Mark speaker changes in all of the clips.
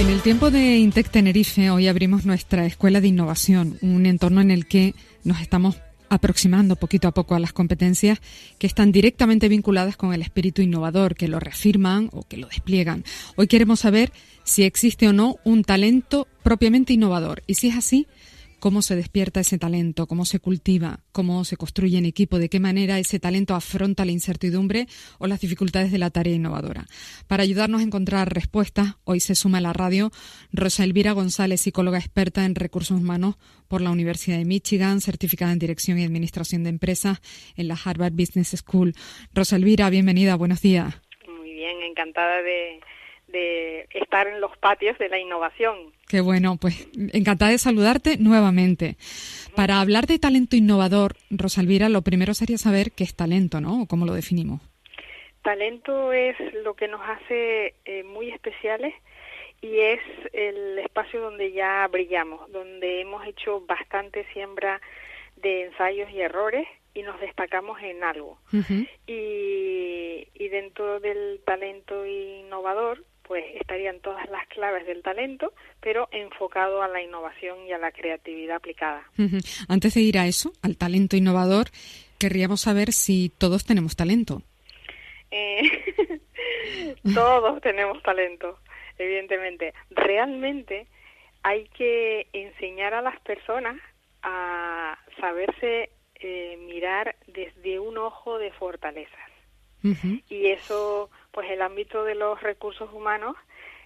Speaker 1: En el tiempo de Intec Tenerife, hoy abrimos nuestra escuela de innovación, un entorno en el que nos estamos aproximando poquito a poco a las competencias que están directamente vinculadas con el espíritu innovador, que lo reafirman o que lo despliegan. Hoy queremos saber si existe o no un talento propiamente innovador y si es así, cómo se despierta ese talento, cómo se cultiva, cómo se construye en equipo, de qué manera ese talento afronta la incertidumbre o las dificultades de la tarea innovadora. Para ayudarnos a encontrar respuestas, hoy se suma a la radio Rosa Elvira González, psicóloga experta en recursos humanos por la Universidad de Michigan, certificada en Dirección y Administración de Empresas en la Harvard Business School. Rosa Elvira, bienvenida, buenos días.
Speaker 2: Muy bien, encantada de de estar en los patios de la innovación.
Speaker 1: Qué bueno, pues encantada de saludarte nuevamente. Para hablar de talento innovador, Rosalvira, lo primero sería saber qué es talento, ¿no? ¿O cómo lo definimos?
Speaker 2: Talento es lo que nos hace eh, muy especiales y es el espacio donde ya brillamos, donde hemos hecho bastante siembra de ensayos y errores y nos destacamos en algo. y, y dentro del talento innovador, pues estarían todas las claves del talento, pero enfocado a la innovación y a la creatividad aplicada.
Speaker 1: Antes de ir a eso, al talento innovador, querríamos saber si todos tenemos talento.
Speaker 2: Eh, todos tenemos talento, evidentemente. Realmente hay que enseñar a las personas a saberse eh, mirar desde un ojo de fortalezas. Y eso pues el ámbito de los recursos humanos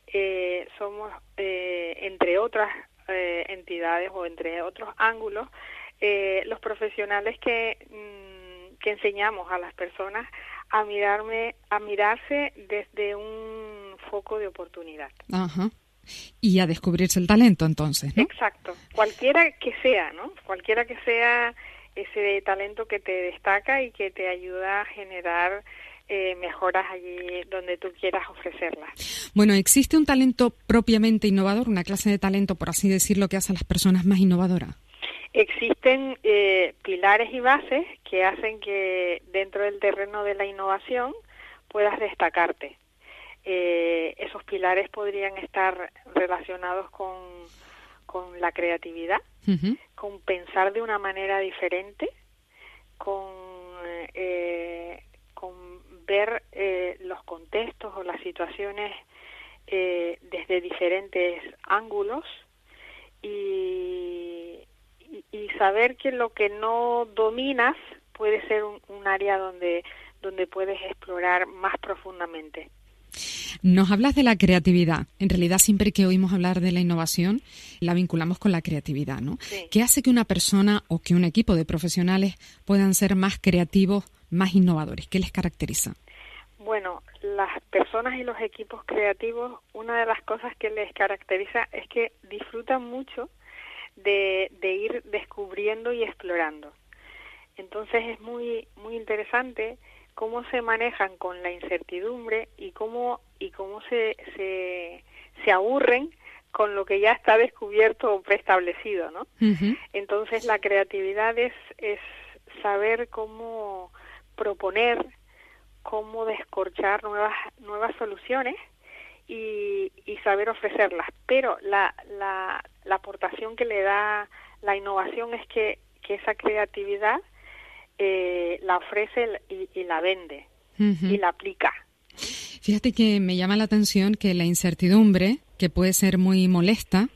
Speaker 2: eh, somos, eh, entre otras eh, entidades o entre otros ángulos, los profesionales que, mm, que enseñamos a las personas a mirarme, a mirarse desde un foco de oportunidad.
Speaker 1: Ajá. Y a descubrirse el talento, entonces,
Speaker 2: Exacto. Cualquiera que sea, ¿no? Cualquiera que sea ese talento que te destaca y que te ayuda a generar eh, mejoras allí donde tú quieras ofrecerlas.
Speaker 1: Bueno, ¿existe un talento propiamente innovador, una clase de talento, por así decirlo, que hace a las personas más innovadoras?
Speaker 2: Existen eh, pilares y bases que hacen que dentro del terreno de la innovación puedas destacarte. Eh, esos pilares podrían estar relacionados con, con la creatividad, con pensar de una manera diferente, con eh, ver eh, los contextos o las situaciones eh, desde diferentes ángulos y, y, saber que lo que no dominas puede ser un, un área donde, donde puedes explorar más profundamente.
Speaker 1: Nos hablas de la creatividad. En realidad, siempre que oímos hablar de la innovación, la vinculamos con la creatividad, ¿no? ¿Qué hace que una persona o que un equipo de profesionales puedan ser más creativos más innovadores? ¿Qué les caracteriza?
Speaker 2: Bueno, las personas y los equipos creativos, una de las cosas que les caracteriza es que disfrutan mucho de, ir descubriendo y explorando. Entonces es muy muy interesante cómo se manejan con la incertidumbre y cómo y cómo se, se, se aburren con lo que ya está descubierto o preestablecido, ¿no? Entonces la creatividad es, es saber cómo proponer, cómo descorchar nuevas, nuevas soluciones y, y saber ofrecerlas. Pero la, la, la, aportación que le da la innovación es que, que esa creatividad eh, la ofrece y, la vende y la aplica.
Speaker 1: Fíjate que me llama la atención que la incertidumbre, que puede ser muy molesta,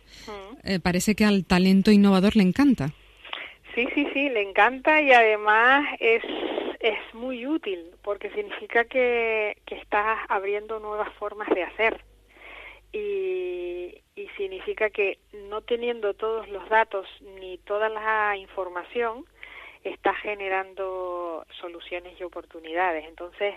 Speaker 1: eh, parece que al talento innovador le encanta.
Speaker 2: Sí, sí, sí, le encanta y además es es muy útil porque significa que, que estás abriendo nuevas formas de hacer y, y significa que no teniendo todos los datos ni toda la información estás generando soluciones y oportunidades. Entonces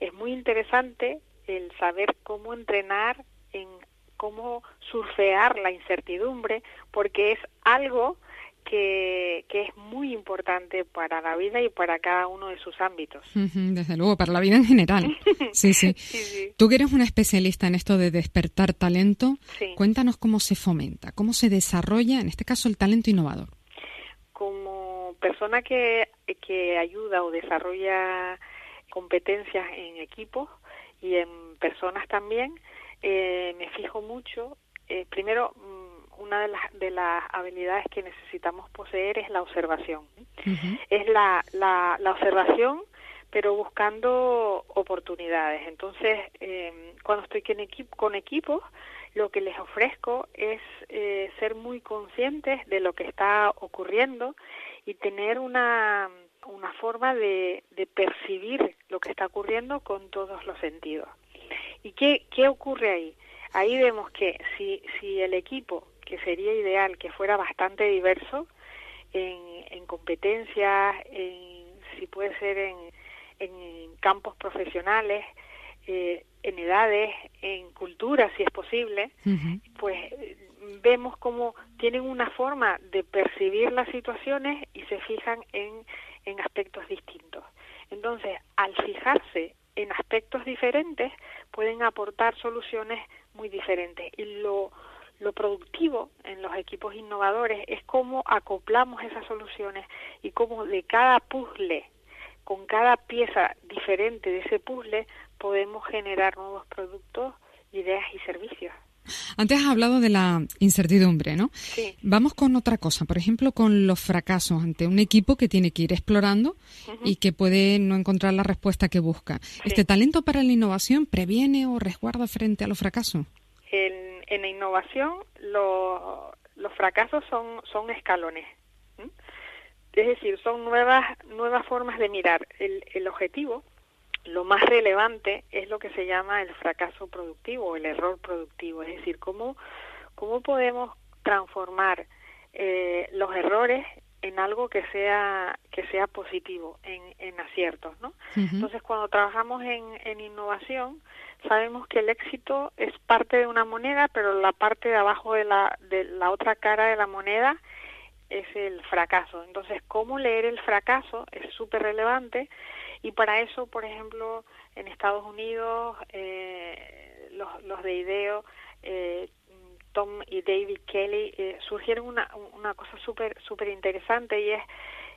Speaker 2: es muy interesante el saber cómo entrenar en cómo surfear la incertidumbre porque es algo que, que, es muy importante para la vida y para cada uno de sus ámbitos.
Speaker 1: Desde luego, para la vida en general. Sí, sí. Tú que eres una especialista en esto de despertar talento, cuéntanos cómo se fomenta, cómo se desarrolla, en este caso, el talento innovador.
Speaker 2: Persona que, que ayuda o desarrolla competencias en equipos y en personas también, eh, me fijo mucho, eh, primero, una de las, de las habilidades que necesitamos poseer es la observación. Es la, la, la, observación, pero buscando oportunidades. Entonces, eh, cuando estoy con, con equipos, lo que les ofrezco es eh, ser muy conscientes de lo que está ocurriendo y tener una, una forma de, de percibir lo que está ocurriendo con todos los sentidos. ¿Y qué, qué ocurre ahí? Ahí vemos que si, si el equipo que sería ideal que fuera bastante diverso en, en competencias, en, si puede ser en, en campos profesionales, eh, en edades, en cultura, si es posible, pues vemos cómo tienen una forma de percibir las situaciones y se fijan en, en aspectos distintos. Entonces, al fijarse en aspectos diferentes, pueden aportar soluciones muy diferentes. Y lo, lo productivo en los equipos innovadores es cómo acoplamos esas soluciones y cómo de cada puzzle, con cada pieza diferente de ese puzzle, podemos generar nuevos productos, ideas y servicios.
Speaker 1: Antes has hablado de la incertidumbre, ¿no?
Speaker 2: Sí.
Speaker 1: Vamos con otra cosa, por ejemplo, con los fracasos ante un equipo que tiene que ir explorando y que puede no encontrar la respuesta que busca. ¿Este talento para la innovación previene o resguarda frente a los fracasos?
Speaker 2: En en la innovación los fracasos son, son escalones. Es decir, son nuevas, nuevas formas de mirar. El, el objetivo, lo más relevante, es lo que se llama el fracaso productivo o el error productivo. Es decir, cómo, cómo podemos transformar eh, los errores en algo que sea que sea positivo en, en aciertos no entonces cuando trabajamos en, en innovación sabemos que el éxito es parte de una moneda, pero la parte de abajo de la, de la otra cara de la moneda es el fracaso. Entonces, cómo leer el fracaso es súper relevante y para eso, por ejemplo, en Estados Unidos, eh, los, de IDEO, eh, Tom y David Kelly, eh, surgieron una, una cosa súper súper interesante y es,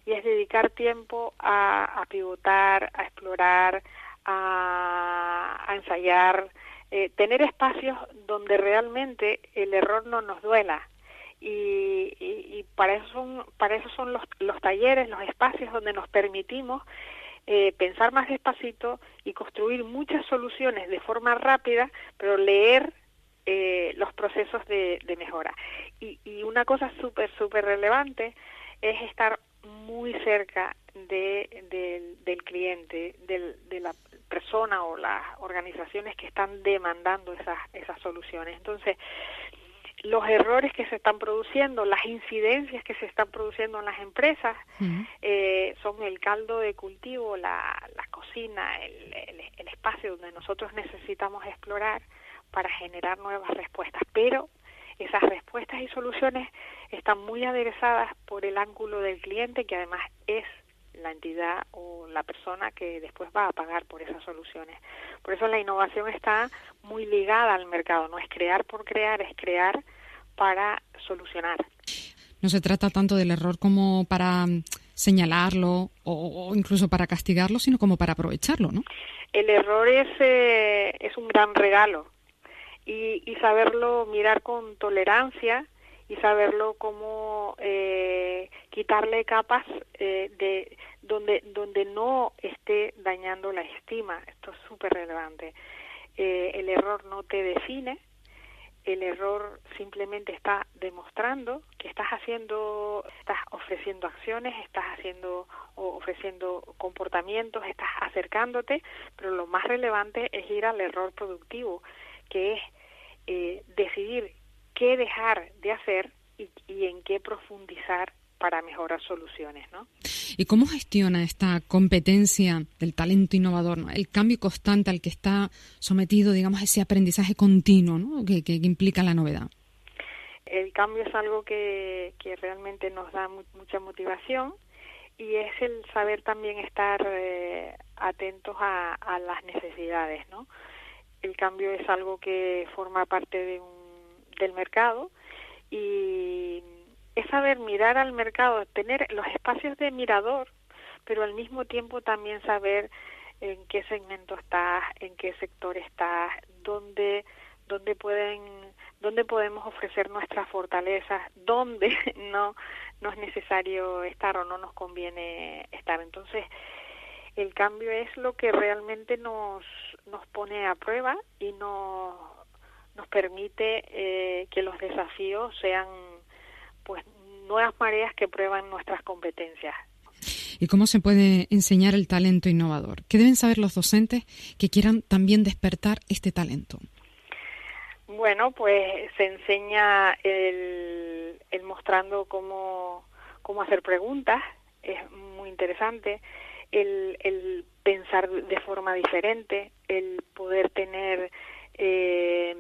Speaker 2: y es dedicar tiempo a, a pivotar, a explorar, a, ensayar, eh, tener espacios donde realmente el error no nos duela. Y, y, para eso son, para eso son los, los talleres, los espacios donde nos permitimos eh, pensar más despacito y construir muchas soluciones de forma rápida, pero leer eh, los procesos de, de mejora. Y, y una cosa súper, súper relevante es estar muy cerca de, del cliente, de la persona o las organizaciones que están demandando esas, esas soluciones. Entonces, los errores que se están produciendo, las incidencias que se están produciendo en las empresas, eh, son el caldo de cultivo, la, la cocina, el, el, espacio donde nosotros necesitamos explorar para generar nuevas respuestas. Pero esas respuestas y soluciones están muy aderezadas por el ángulo del cliente, que además es la entidad o la persona que después va a pagar por esas soluciones. Por eso la innovación está muy ligada al mercado, no es crear por crear, es crear para solucionar.
Speaker 1: No se trata tanto del error como para mm, señalarlo o, incluso para castigarlo, sino como para aprovecharlo, ¿no?
Speaker 2: El error es, eh, es un gran regalo y, y saberlo mirar con tolerancia y saberlo cómo eh, quitarle capas eh, de donde donde no esté dañando la estima esto es súper relevante eh, el error no te define el error simplemente está demostrando que estás haciendo estás ofreciendo acciones estás haciendo o ofreciendo comportamientos estás acercándote pero lo más relevante es ir al error productivo que es eh, decidir qué dejar de hacer y, en qué profundizar para mejorar soluciones, ¿no?
Speaker 1: ¿Y cómo gestiona esta competencia del talento innovador, el cambio constante al que está sometido, digamos, ese aprendizaje continuo ¿no? que, implica la novedad?
Speaker 2: El cambio es algo que, que realmente nos da mucha motivación y es el saber también estar eh, atentos a, a, las necesidades, ¿no? El cambio es algo que forma parte de un, del mercado y es saber mirar al mercado, tener los espacios de mirador, pero al mismo tiempo también saber en qué segmento estás, en qué sector estás, dónde, dónde pueden, dónde podemos ofrecer nuestras fortalezas, dónde no, no es necesario estar o no nos conviene estar. Entonces, el cambio es lo que realmente nos, nos pone a prueba y nos, nos permite eh, que los desafíos sean pues nuevas mareas que prueban nuestras competencias.
Speaker 1: Y cómo se puede enseñar el talento innovador. ¿Qué deben saber los docentes que quieran también despertar este talento?
Speaker 2: Bueno, pues se enseña el, el mostrando cómo, cómo hacer preguntas, es muy interesante, el, el pensar de forma diferente, el poder tener eh,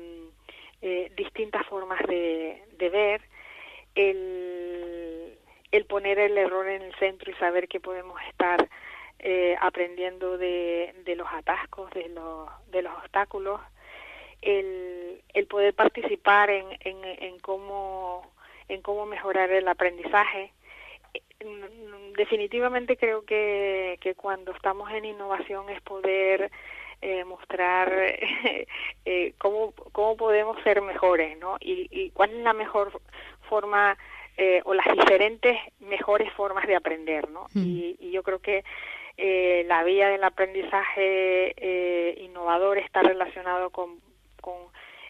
Speaker 2: eh, distintas formas de, de ver, el, el poner el error en el centro y saber que podemos estar eh, aprendiendo de, de, los atascos, de los, de los obstáculos, el, el poder participar en, en, en, cómo, en cómo mejorar el aprendizaje. Definitivamente creo que, que cuando estamos en innovación es poder eh, mostrar eh, cómo, cómo podemos ser mejores, ¿no? Y, y cuál es la mejor forma eh, o las diferentes mejores formas de aprender, ¿no? Mm. Y, y, yo creo que eh, la vía del aprendizaje eh, innovador está relacionado con, con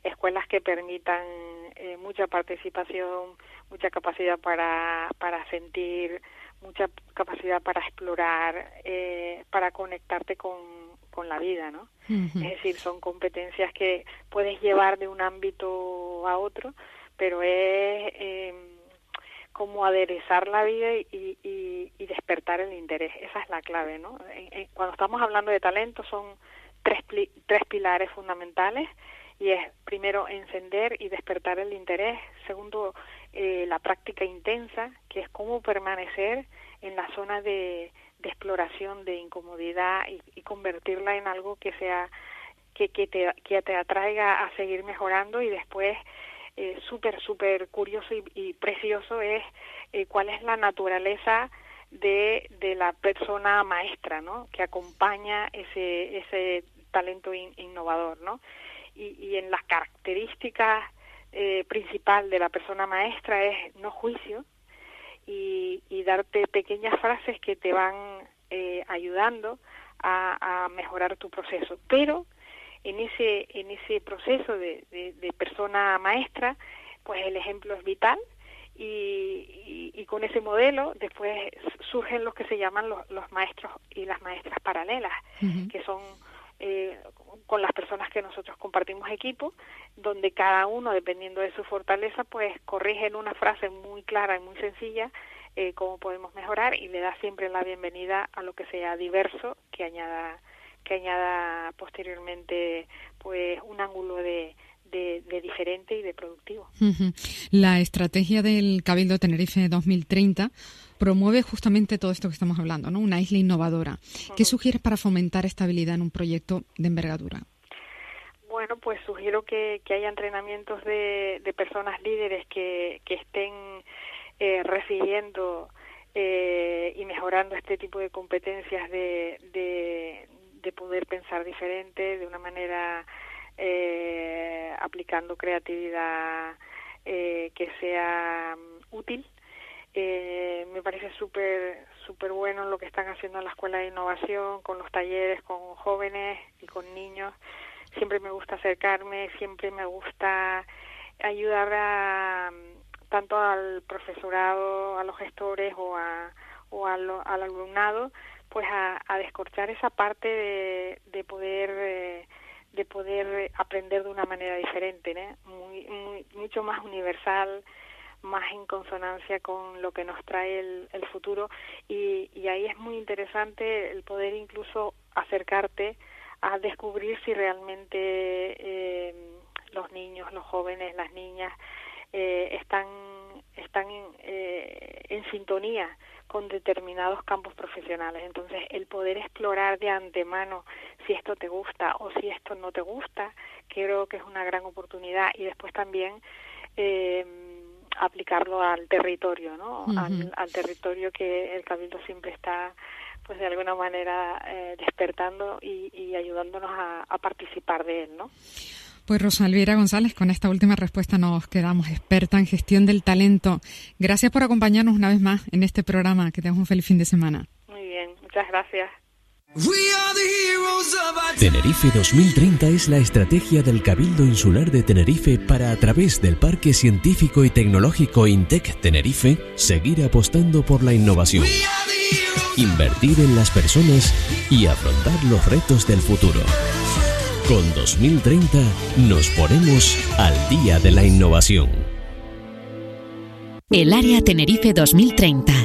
Speaker 2: escuelas que permitan eh, mucha participación, mucha capacidad para, para sentir, mucha capacidad para explorar, eh, para conectarte con, con la vida, ¿no? Es decir, son competencias que puedes llevar de un ámbito a otro, pero es eh, como aderezar la vida y, y, y, despertar el interés. Esa es la clave, ¿no? cuando estamos hablando de talento son tres, tres pilares fundamentales y es primero encender y despertar el interés, segundo eh, la práctica intensa, que es cómo permanecer en la zona de, de exploración, de incomodidad y, y, convertirla en algo que sea que, que, te, que te atraiga a seguir mejorando y después eh, súper, súper curioso y, precioso es eh, cuál es la naturaleza de, de la persona maestra, ¿no? Que acompaña ese, ese talento innovador, ¿no? Y, y, en las características eh, principal de la persona maestra es no juicio y, y darte pequeñas frases que te van eh, ayudando a, a mejorar tu proceso, pero en ese, en ese proceso de, de, de persona maestra, pues el ejemplo es vital y, y, y, con ese modelo después surgen los que se llaman los, los maestros y las maestras paralelas, uh -huh. que son eh, con las personas que nosotros compartimos equipo, donde cada uno, dependiendo de su fortaleza, pues corrige en una frase muy clara y muy sencilla eh, cómo podemos mejorar y le da siempre la bienvenida a lo que sea diverso que añada que añada posteriormente pues un ángulo de, de, de, diferente y de productivo.
Speaker 1: La estrategia del Cabildo Tenerife 2030 promueve justamente todo esto que estamos hablando, ¿no? Una isla innovadora. Uh -huh. ¿Qué sugieres para fomentar estabilidad en un proyecto de envergadura?
Speaker 2: Bueno, pues sugiero que, que haya entrenamientos de, de personas líderes que, que estén eh, recibiendo eh, y mejorando este tipo de competencias de, de, de poder pensar diferente de una manera eh, aplicando creatividad eh, que sea um, útil. Eh, me parece súper súper bueno lo que están haciendo en la Escuela de Innovación, con los talleres, con jóvenes y con niños. Siempre me gusta acercarme, siempre me gusta ayudar a, tanto al profesorado, a los gestores o, a, o a al alumnado pues a, a descorchar esa parte de, de poder eh, de poder aprender de una manera diferente, muy, muy, mucho más universal, más en consonancia con lo que nos trae el, el futuro. Y, y, ahí es muy interesante el poder incluso acercarte a descubrir si realmente eh, los niños, los jóvenes, las niñas eh, están están eh, en sintonía con determinados campos profesionales. Entonces, el poder explorar de antemano si esto te gusta o si esto no te gusta, creo que es una gran oportunidad. Y después también eh, aplicarlo al territorio, ¿no? al, territorio que el Cabildo siempre está pues de alguna manera eh, despertando y, ayudándonos a, a, participar de él, ¿no?
Speaker 1: Pues Rosa Elvira González, con esta última respuesta nos quedamos experta en gestión del talento. Gracias por acompañarnos una vez más en este programa. Que tengas un feliz fin de semana.
Speaker 2: Muy bien, muchas gracias.
Speaker 3: Tenerife 2030 es la estrategia del Cabildo Insular de Tenerife para, a través del Parque Científico y Tecnológico INTEC Tenerife, seguir apostando por la innovación, invertir en las personas y afrontar los retos del futuro. Con 2030 nos ponemos al día de la innovación.
Speaker 4: El Área Tenerife 2030.